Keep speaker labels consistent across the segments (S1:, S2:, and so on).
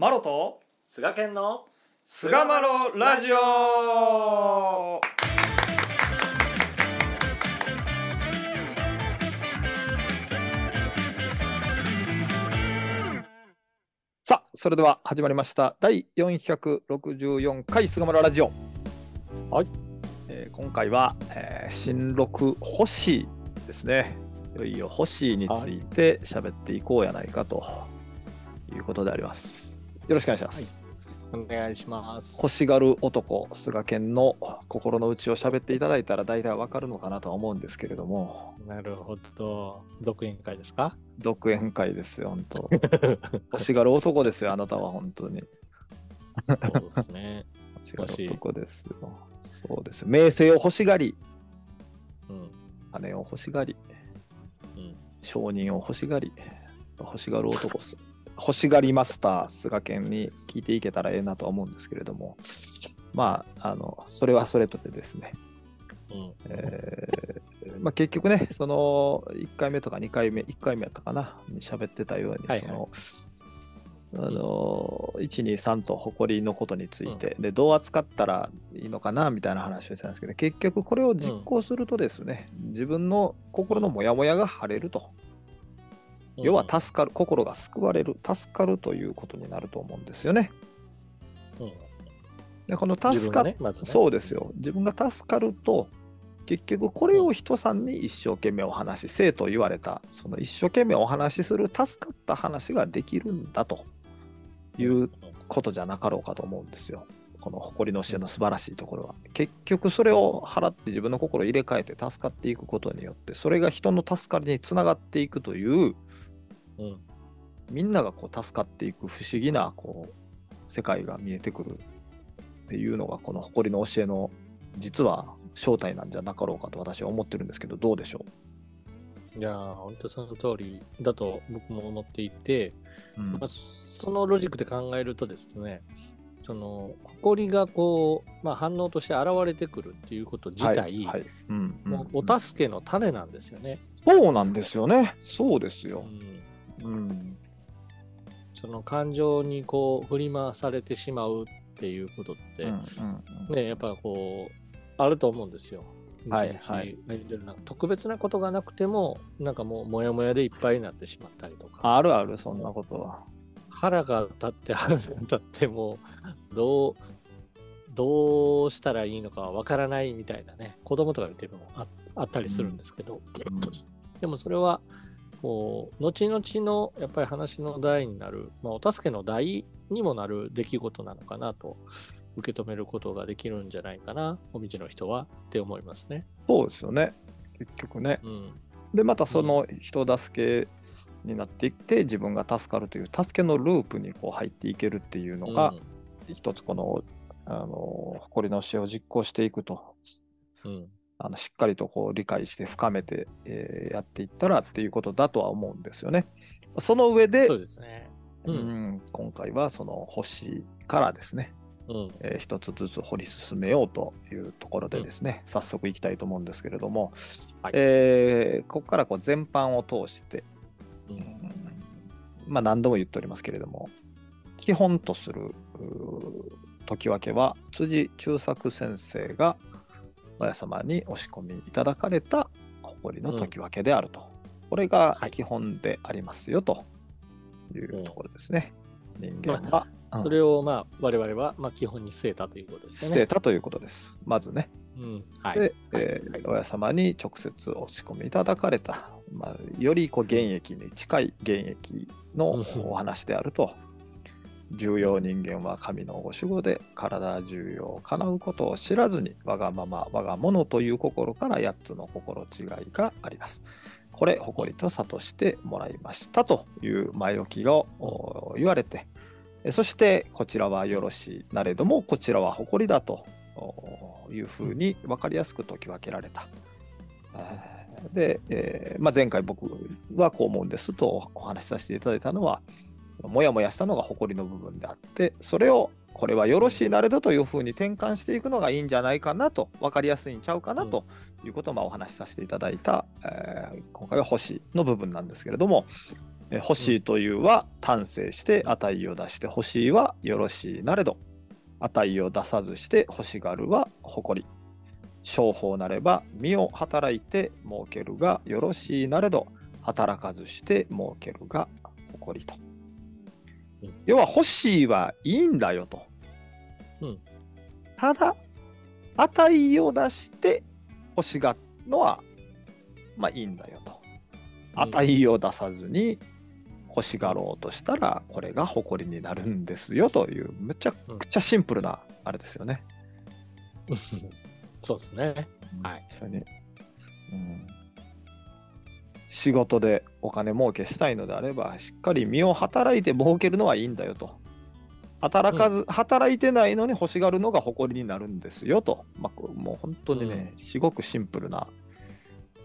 S1: マロと
S2: 菅健の
S1: 菅マロラジオ。さあそれでは始まりました。第464回菅マロラジオ。
S2: はい、
S1: えー今回は、えー新録星ですね。いよいよ星について喋っていこうやないかということでありますよろしくお願いします、
S2: お願いします。
S1: 欲しがる男菅健の心の内を喋っていただいたら大体わかるのかなとは思うんですけれども。
S2: なるほど。独演会ですか？
S1: 独演会ですよ本当。欲しがる男ですよあなたは本当に。
S2: そうですね。
S1: 欲しがる男ですよ。そうです。名声を欲しがり。
S2: うん。
S1: 金を欲しがり。
S2: うん。
S1: 承認を欲しがり。欲しがる男っす欲しがりマスター菅健に聞いていけたらええなとは思うんですけれども。まああのそれはそれとてですね。
S2: うん。
S1: えーまあ、結局ね、その1回目とか2回目、1回目やったかな、に喋ってたように、
S2: はいはい。
S1: そのあの1、2、3と誇りのことについて、で、どう扱ったらいいのかなみたいな話をしてたんですけど、結局これを実行するとですね、自分の心のモヤモヤが晴れると、要は助かる、心が救われる、助かるということになると思うんですよね。
S2: うん。
S1: でこの助か
S2: がねまずね
S1: そうですよ。自分が助かると、結局これを人さんに一生懸命お話し、生と言われた、その一生懸命お話しする助かった話ができるんだということじゃなかろうかと思うんですよ。この誇りの教えの素晴らしいところは。結局それを払って自分の心を入れ替えて助かっていくことによって、それが人の助かりにつながっていくという、
S2: うん。
S1: みんながこう助かっていく不思議なこう世界が見えてくるっていうのがこの誇りの教えの実は正体なんじゃなかろうかと私は思ってるんですけどどうでしょ
S2: いやー、本当その通りだと僕も思っていて、
S1: う、うん。
S2: まあ、そのロジックで考えるとですね、その、誇りがこう、まあ、反応として現れてくるっていうこと自体、
S1: はいはい。うんうん
S2: もうお助けの種なんですよね。
S1: そうなんですよね。そうですよ、
S2: うん
S1: うん、
S2: その感情にこう振り回されてしまうっていうことって、
S1: うんうん
S2: ね、やっぱこう、あると思うんですよ。
S1: はいはい。
S2: 特別なことがなくても、なんかもう、もやもやでいっぱいになってしまったりとか、
S1: あるあるそんなことは。
S2: 腹が立って、腹が立ってもう、どう、どうしたらいいのかわからないみたいなね、子供とか見てるのもああったりするんですけど、
S1: うん。
S2: でもそれは、こう、後々のやっぱり話の題になる、まあ、お助けの題にもなる出来事なのかなと受け止めることができるんじゃないかな、お道の人はって思いますね。
S1: そうですよね結局ね
S2: うん。
S1: でまたその人助けになっていって自分が助かるという助けのループにこう入っていけるっていうのが、一つこのあの誇りの教えを実行していくと
S2: うん、うん。
S1: あのしっかりとこう理解して深めて、えーやっていったらっていうことだとは思うんですよね。その上で、
S2: そうですね。う。
S1: うんん今回はその星からですね、
S2: うん。
S1: えー一つずつ掘り進めようというところでですね、早速いきたいと思うんですけれども、
S2: はい
S1: えーここからこう全般を通して、
S2: う
S1: うんんまあ何度も言っておりますけれども基本とするうー解き分けは辻中作先生が親様に押し込みいただかれた誇りの解き分けであると、これが
S2: はい。
S1: 基本でありますよと。いうところですね、人間は、うん。
S2: それを、まあ、我々は、まあ、基本に据えたということですよね。
S1: 捨てたということです。まずね。
S2: うん。はい。
S1: で、
S2: はい。
S1: えー
S2: はい。
S1: 親様に直接押し込みいただかれた、まあ、よりこう現役に近い現役の
S2: うん。
S1: お話であると。重要人間は神のご守護で体重要を叶うことを知らずに我がまま我が物という心から8つの心違いがあります。これ誇りと諭してもらいましたという前置きを言われてそしてこちらはよろしいなれどもこちらは誇りだというふうに分かりやすく解き分けられた。で、えーまあ、前回僕はこう思うんですとお話しさせていただいたのはもやもやしたのが誇りの部分であってそれをこれはよろしいなれだというふうに転換していくのがいいんじゃないかなと分かりやすいんちゃうかなということをまあお話しさせていただいた、えー今回は星の部分なんですけれどもえ欲しいというは単性して値を出して欲しいはよろしいなれど値を出さずして欲しがるは誇り。商法なれば身を働いて儲けるがよろしいなれど働かずして儲けるが誇りと
S2: うん。
S1: 要は欲しいはいいんだよと。
S2: うん
S1: ただ値を出して欲しがるのはまあいいんだよと。
S2: うん
S1: 値を出さずに欲しがろうとしたらこれが誇りになるんですよというめちゃくちゃシンプルなあれですよね。
S2: そうですね。はい。
S1: 一緒に、うん。仕事でお金儲けしたいのであればしっかり身を働いて儲けるのはいいんだよと。働かず、働いてないのに欲しがるのが誇りになるんですよと。まあ、もう本当にね、すごくシンプルな、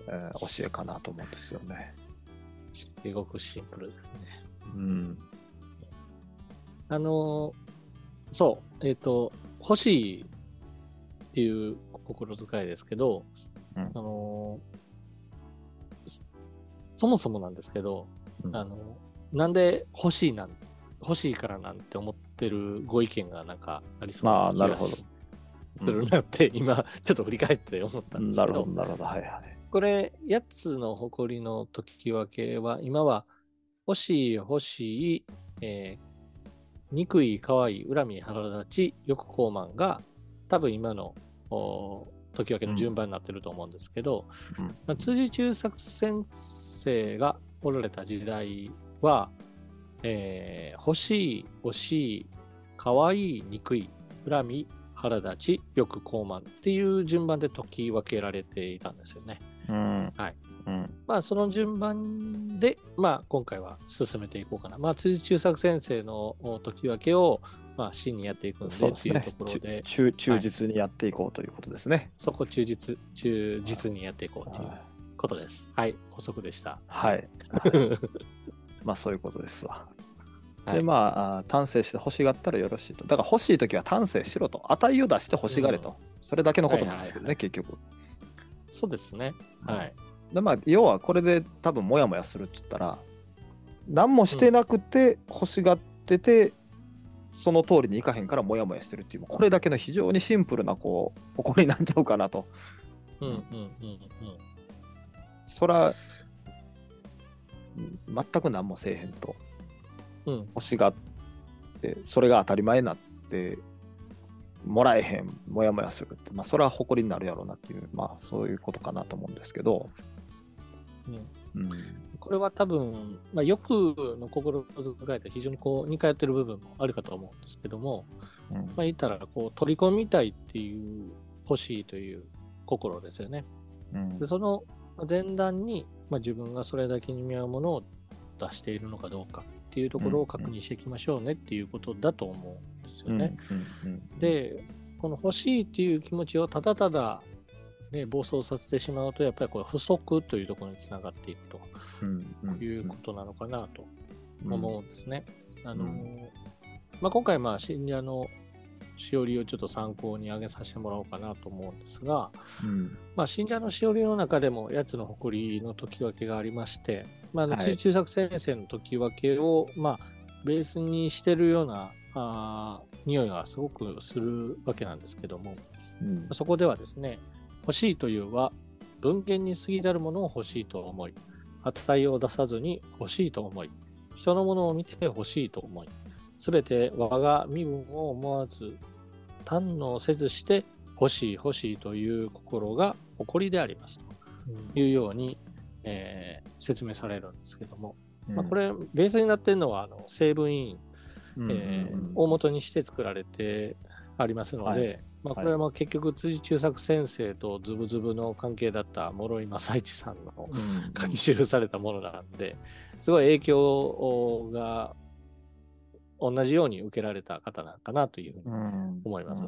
S1: えー教えかなと思うんですよね。
S2: すごくシンプルですね。
S1: うん。
S2: あのーそう、えっ、と、欲しいっていう心遣いですけど、
S1: うん
S2: あのそもそもなんですけど、
S1: うん
S2: あのなんで欲しいなん欲しいからなんて思ってるご意見がなんかありそう
S1: まあ
S2: 気が
S1: なるほど
S2: しするなって、今ちょっと振り返って思ったんですけど
S1: なるほど、なるほど。はいはい。
S2: これ8つの誇りの解き分けは今は欲しい欲しい、えー憎い可愛い恨み腹立ち欲高慢が多分今のお解き分けの順番になってると思うんですけど、
S1: うん
S2: まあ、辻中作先生がおられた時代は、えー欲しい欲しい可愛い憎い恨み腹立ち欲高慢っていう順番で解き分けられていたんですよね。
S1: うん。
S2: はい。
S1: うん。
S2: まあその順番で、まあ今回は進めていこうかな。まあ辻中作先生のお解き分けを、まあ真にやっていくんでっていうところで、
S1: 忠忠実にやっていこうということですね。
S2: そこ忠実、忠実にやっていこうという
S1: はい
S2: ことです。はい、補足でした。
S1: はい。まあそういうことですわ。
S2: はい
S1: でまああ単性して欲しがったらよろしいと。だから欲しいときは単性しろと。値を出して欲しがれと。
S2: うん
S1: それだけのことなんですけどね、
S2: はい
S1: 結局。
S2: そうですね。はい。
S1: でまあ要はこれで多分モヤモヤするって言ったら何もしてなくて欲しがってて、その通りにいかへんからモヤモヤしてるっていうこれだけの非常にシンプルなこう誇りになっちゃうかなと。
S2: うんうんうんうん。
S1: そらうん全く何もせえへんと。
S2: うん
S1: 欲しがってそれが当たり前になってもらえへんもやもやするってまあそれは誇りになるやろうなっていうまあそういうことかなと思うんですけど、
S2: うん
S1: うん、
S2: これは多分、まあ、欲の心遣いと非常にこう似通ってる部分もあるかと思うんですけども、
S1: うん
S2: まあ、言ったらこう取り込みたいっていう欲しいという心ですよね。
S1: うん
S2: でその前段に、まあ、自分がそれだけに見合うものを出しているのかどうかっていうところを確認していきましょうねっていうことだと思うんですよね。で、この欲しいっていう気持ちをただただ、ね、暴走させてしまうと、やっぱりこれ不足というところにつながっていくということなのかなと
S1: うん
S2: 思うんですね。あの
S1: うん
S2: まあ、今回、まあ、信者のしおりをちょっと参考に挙げさせてもらおうかなと思うんですが、
S1: うん。
S2: まあ、信者のしおりの中でも、やつの誇りの解き分けがありまして、まあ、中作先生の解き分けを、まあ、ベースにしてるようなあー匂いがすごくするわけなんですけども、
S1: うん。
S2: そこではですね、欲しいというは、文献に過ぎざるものを欲しいと思い、値を出さずに欲しいと思い、人のものを見て欲しいと思い、すべて我が身分を思わず、堪能せずして欲しい欲しいという心が誇りでありますというように、えー説明されるんですけども、まあ、これ、ベースになっているのはあの成分委員
S1: うん
S2: えー
S1: うん。
S2: 大元にして作られてありますので、
S1: はい
S2: まあ、これはもう結局辻中作先生とズブズブの関係だった諸井正一さんの
S1: うん。
S2: 書き記されたものなんで、すごい影響が同じように受けられた方なのかなというふうに
S1: うん。
S2: 思います。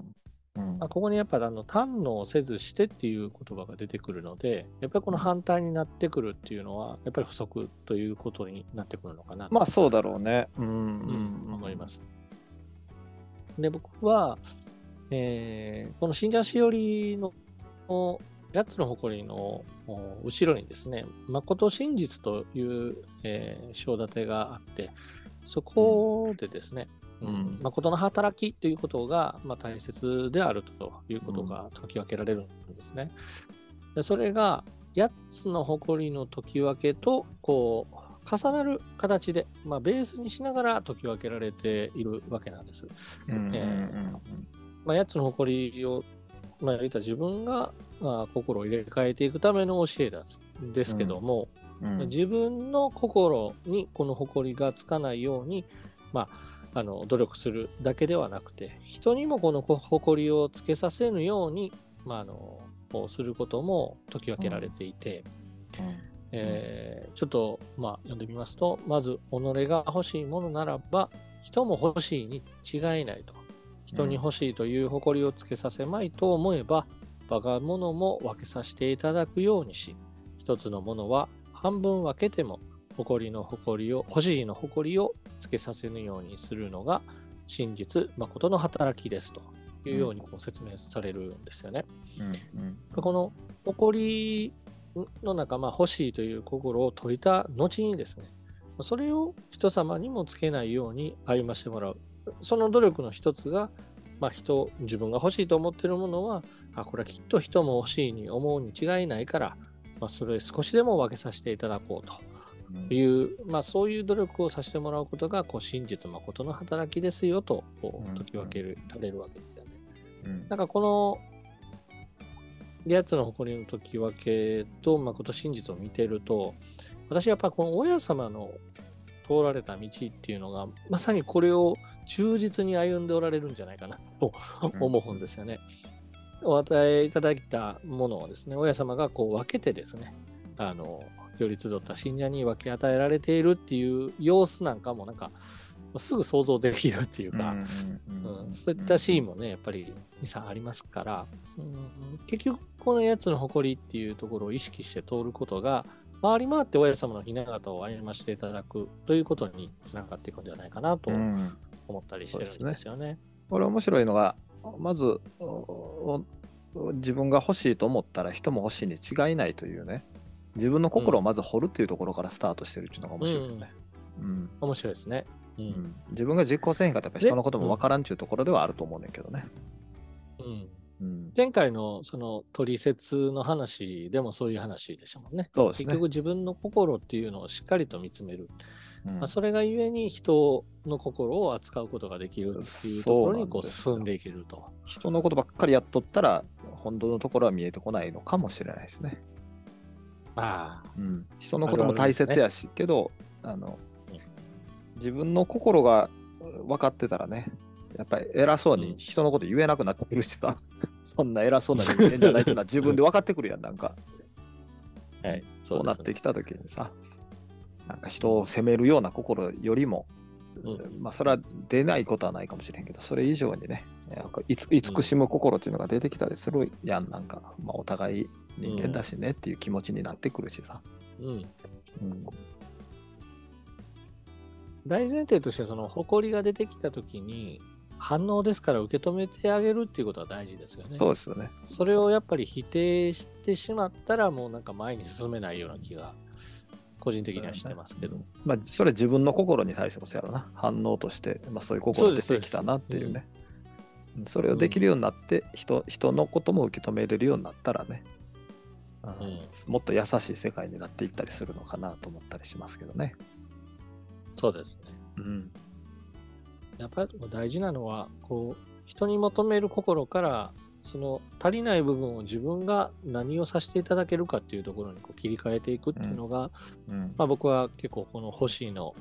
S1: うん。
S2: まあ、ここにやっぱあの堪能せずしてっていう言葉が出てくるので、やっぱりこの反対になってくるっていうのは、やっぱり不足ということになってくるのかなと
S1: まあそうだろうね。うん。
S2: うん思います。で、僕は、えーこの信者しおりのの8つの誇りの後ろにですね、誠真実という、えー、章立てがあって、そこでですね、
S1: う
S2: うんん、誠の働きということが、まあ、大切であるということが解き分けられるんですね。でそれが8つの誇りの解き分けとこう重なる形で、まあ、ベースにしながら解き分けられているわけなんです。
S1: うんうん
S2: えまあ、8つの誇りを、まあ、言ったら自分が、まあ、心を入れ替えていくための教えですですけども、
S1: うん。うん。
S2: 自分の心にこの誇りがつかないように、まあ、あの努力するだけではなくて人にもこの誇りをつけさせぬように、まあ、あのすることも解き分けられていて、えーちょっと、まあ、読んでみますとまず己が欲しいものならば人も欲しいに違いないと人に欲しいという誇りをつけさせまいと思えば我が物も分けさせていただくようにし一つのものは半分分けても誇りの誇りを欲しいの誇りをつけさせぬようにするのが真実誠の働きですというようにこう説明されるんですよね。
S1: うんうん
S2: この誇りの中、まあ、欲しいという心を解いた後にですね、それを人様にもつけないように歩ましてもらう。その努力の一つが、まあ、人、自分が欲しいと思っているものは、あ、これはきっと人も欲しいに思うに違いないから、まあ、それ少しでも分けさせていただこうという、まあ、そういう努力をさせてもらうことが、こう真実誠の働きですよと解き分けられるわけですよね。
S1: うん。
S2: なんかこの8つの誇りの解き分けと誠真実を見てると、私はやっぱこの親様の通られた道っていうのが、まさにこれを忠実に歩んでおられるんじゃないかなと
S1: うん
S2: 思うんですよね。お与えいただいたものをですね、親様がこう分けてですね、あの、より集った信者に分け与えられているっていう様子なんかもなんか、すぐ想像できるっていうか、
S1: うん
S2: うん、そういったシーンもね、やっぱり2、3ありますから、うん、結局、このやつの誇りっていうところを意識して通ることが、回り回って親様の雛形を歩ましていただくということにつながっていくんではないかなと
S1: うん。
S2: 思ったりしてるんですよね。
S1: これ面白いのがまず自分が欲しいと思ったら人も欲しいに違いないというね。自分の心をまず掘るっていうところからスタートしてるっていうのが面白いよね、うん。
S2: 面白いですね。う
S1: うん。ん自分が実行せへんかったら人のことも分からんっていうところではあると思うねんけどね、
S2: うん
S1: うん、
S2: 前回のその取説の話でもそういう話でしたもんね。
S1: そうですね
S2: 結局自分の心っていうのをしっかりと見つめる。
S1: うん
S2: まあ、それがゆえに人の心を扱うことができるっていうところにこう進んでいけると。
S1: 人のことばっかりやっとったら本当のところは見えてこないのかもしれないですね、
S2: ああ、
S1: うん、人のことも大切やしけどあの
S2: うん
S1: 自分の心が分かってたらねやっぱり偉そうに人のこと言えなくなってくるしさ、そんな偉そうな人間じゃないっていうのは自分で分かってくるやんなんか。
S2: はい。
S1: そうなって
S2: き
S1: きた時にさなんか人を責めるような心よりも、
S2: うん。
S1: まあそれは出ないことはないかもしれんけどそれ以上にねなんか慈しむ心っていうのが出てきたりするやんなんか、まあ、お互い人間だしねっていう気持ちになってくるしさ、
S2: うん。
S1: うん。
S2: 大前提として、その誇りが出てきたときに、反応ですから受け止めてあげるっていうことは大事ですよね。
S1: そうですよね。
S2: それをやっぱり否定してしまったら、もうなんか前に進めないような気が、個人的にはしてますけど。
S1: まあそれは自分の心に対してもそうやろな。反応として、まあ、そういう心出てきたなっていうね。うんそれをできるようになって人人のことも受け止めれるようになったらね、うん
S2: うん。
S1: もっと優しい世界になっていったりするのかなと思ったりしますけどね。
S2: そうですね。
S1: うん
S2: やっぱり大事なのは、こう、人に求める心から、その足りない部分を自分が何をさせていただけるかっていうところにこう切り替えていくっていうのが、
S1: うん
S2: まあ僕は結構この欲しいの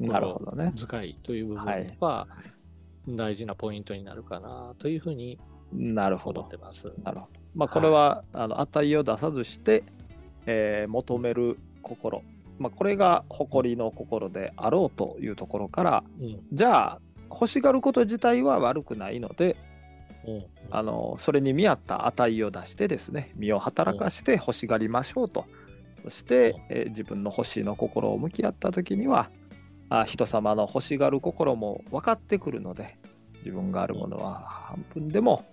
S1: なるほ
S2: 心
S1: どね。
S2: 遣いという部分
S1: はい
S2: は大事なポイントになるかなというふうに
S1: なるほど
S2: 思って。ます。
S1: なるほど。まあこれは、あの値を出さずして、えー求める心。まあこれが誇りの心であろうというところから、
S2: うん
S1: じゃあ欲しがること自体は悪くないので、
S2: うん。
S1: あのそれに見合った値を出してですね身を働かして欲しがりましょうと、そして、えー自分の欲しいの心を向き合った時にはあ人様の欲しがる心も分かってくるので自分があるものは半分でも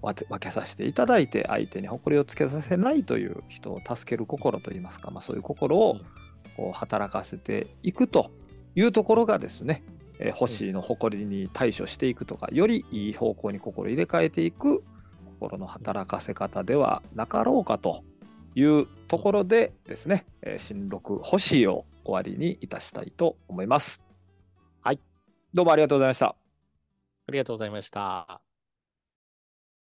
S1: 分けさせていただいて相手に誇りをつけさせないという人を助ける心といいますか、まあ、そういう心をこう働かせていくというところがですね、えー、星の誇りに対処していくとかよりいい方向に心入れ替えていく心の働かせ方ではなかろうかというところでですね、えー、新録星を終わりにいたしたいと思います。
S2: はい。
S1: どうもありがとうございました。
S2: ありがとうございました。